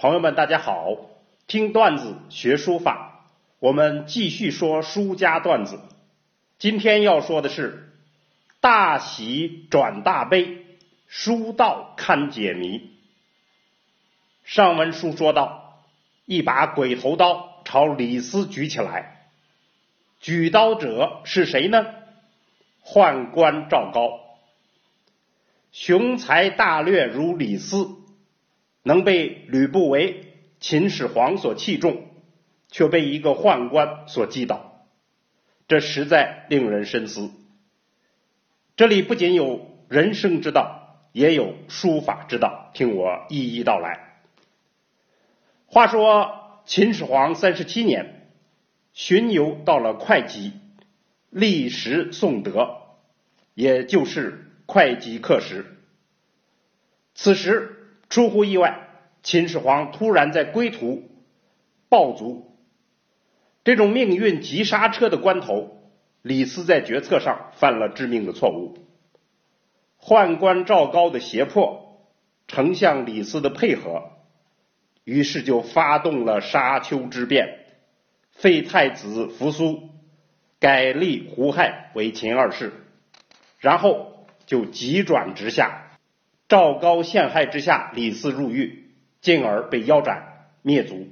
朋友们，大家好！听段子学书法，我们继续说书家段子。今天要说的是“大喜转大悲，书道堪解谜”。上文书说到，一把鬼头刀朝李斯举起来，举刀者是谁呢？宦官赵高。雄才大略如李斯。能被吕不韦、秦始皇所器重，却被一个宦官所击倒，这实在令人深思。这里不仅有人生之道，也有书法之道，听我一一道来。话说秦始皇三十七年，巡游到了会稽，历时颂德，也就是会稽刻石。此时。出乎意外，秦始皇突然在归途暴卒。这种命运急刹车的关头，李斯在决策上犯了致命的错误。宦官赵高的胁迫，丞相李斯的配合，于是就发动了沙丘之变，废太子扶苏，改立胡亥为秦二世，然后就急转直下。赵高陷害之下，李斯入狱，进而被腰斩灭族。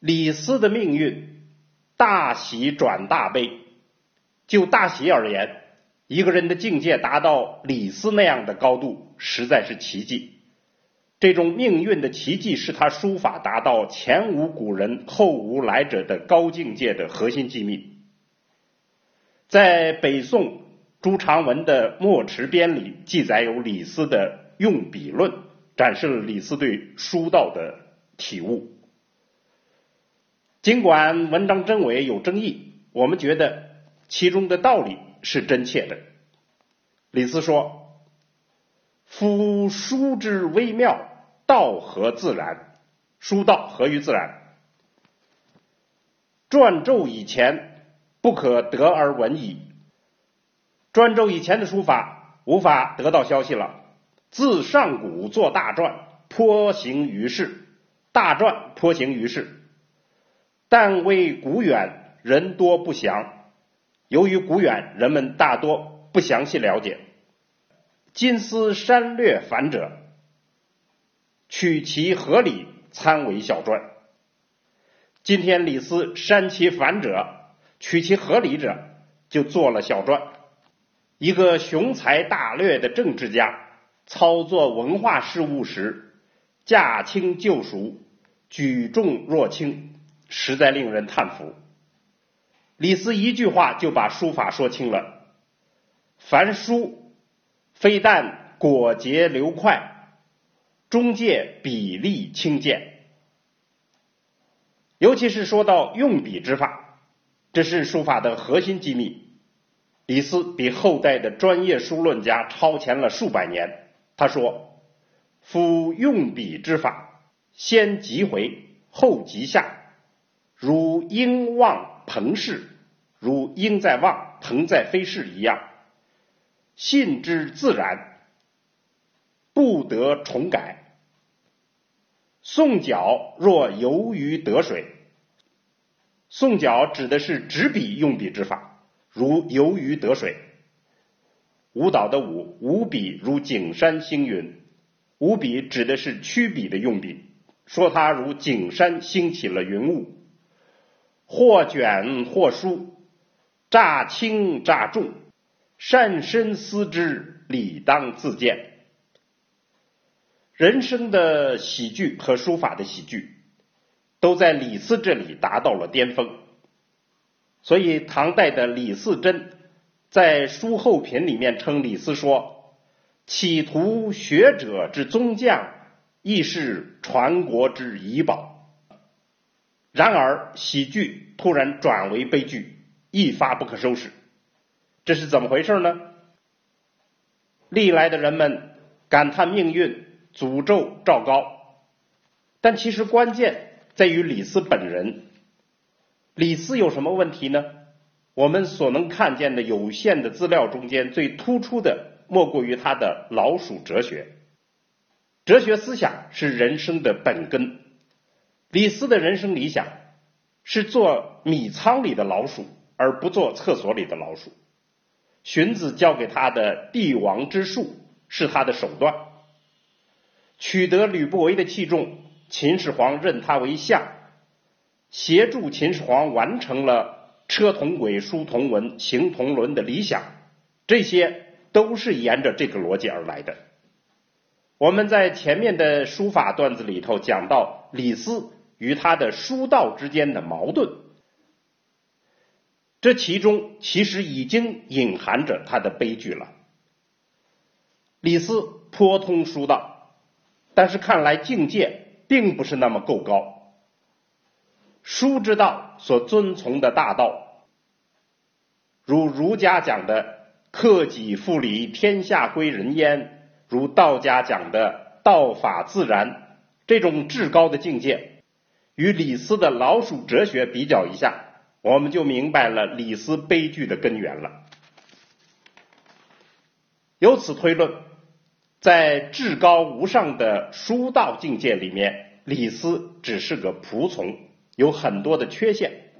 李斯的命运大喜转大悲。就大喜而言，一个人的境界达到李斯那样的高度，实在是奇迹。这种命运的奇迹，是他书法达到前无古人后无来者的高境界的核心机密。在北宋。朱长文的《墨池编》里记载有李斯的用笔论，展示了李斯对书道的体悟。尽管文章真伪有争议，我们觉得其中的道理是真切的。李斯说：“夫书之微妙，道合自然。书道合于自然。篆籀以前，不可得而闻矣。”篆籀以前的书法无法得到消息了。自上古作大篆，颇行于世。大篆颇行于世，但为古远，人多不详。由于古远，人们大多不详细了解。今思山略繁者，取其合理，参为小篆。今天李斯删其繁者，取其合理者，就做了小篆。一个雄才大略的政治家，操作文化事务时驾轻就熟，举重若轻，实在令人叹服。李斯一句话就把书法说清了：凡书非但果结流快，中介比例轻贱，尤其是说到用笔之法，这是书法的核心机密。李斯比后代的专业书论家超前了数百年。他说：“夫用笔之法，先急回，后急下，如鹰望鹏视，如鹰在望，鹏在飞逝一样，信之自然，不得重改。送脚若游于得水。送脚指的是执笔用笔之法。”如游鱼得水，舞蹈的舞，舞笔如景山星云。舞笔指的是曲笔的用笔，说它如景山兴起了云雾，或卷或舒，乍轻乍重，善深思之，理当自见。人生的喜剧和书法的喜剧，都在李斯这里达到了巅峰。所以，唐代的李嗣珍在《书后品》里面称李斯说：“企图学者之宗匠，亦是传国之遗宝。”然而，喜剧突然转为悲剧，一发不可收拾。这是怎么回事呢？历来的人们感叹命运，诅咒赵高，但其实关键在于李斯本人。李斯有什么问题呢？我们所能看见的有限的资料中间，最突出的莫过于他的老鼠哲学。哲学思想是人生的本根。李斯的人生理想是做米仓里的老鼠，而不做厕所里的老鼠。荀子教给他的帝王之术是他的手段。取得吕不韦的器重，秦始皇任他为相，协助秦始皇完成了车同轨、书同文、行同伦的理想。这些都是沿着这个逻辑而来的。我们在前面的书法段子里头讲到李斯。与他的书道之间的矛盾，这其中其实已经隐含着他的悲剧了。李斯颇通书道，但是看来境界并不是那么够高。书之道所遵从的大道，如儒家讲的“克己复礼，天下归仁焉”，如道家讲的“道法自然”，这种至高的境界。与李斯的老鼠哲学比较一下，我们就明白了李斯悲剧的根源了。由此推论，在至高无上的书道境界里面，李斯只是个仆从，有很多的缺陷。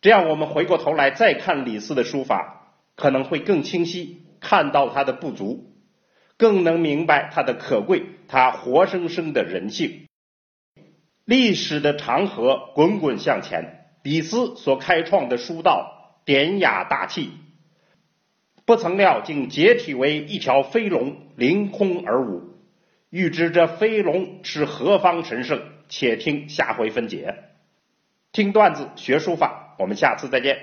这样，我们回过头来再看李斯的书法，可能会更清晰看到他的不足，更能明白他的可贵，他活生生的人性。历史的长河滚滚向前，李斯所开创的书道典雅大气，不曾料竟解体为一条飞龙凌空而舞。欲知这飞龙是何方神圣，且听下回分解。听段子学书法，我们下次再见。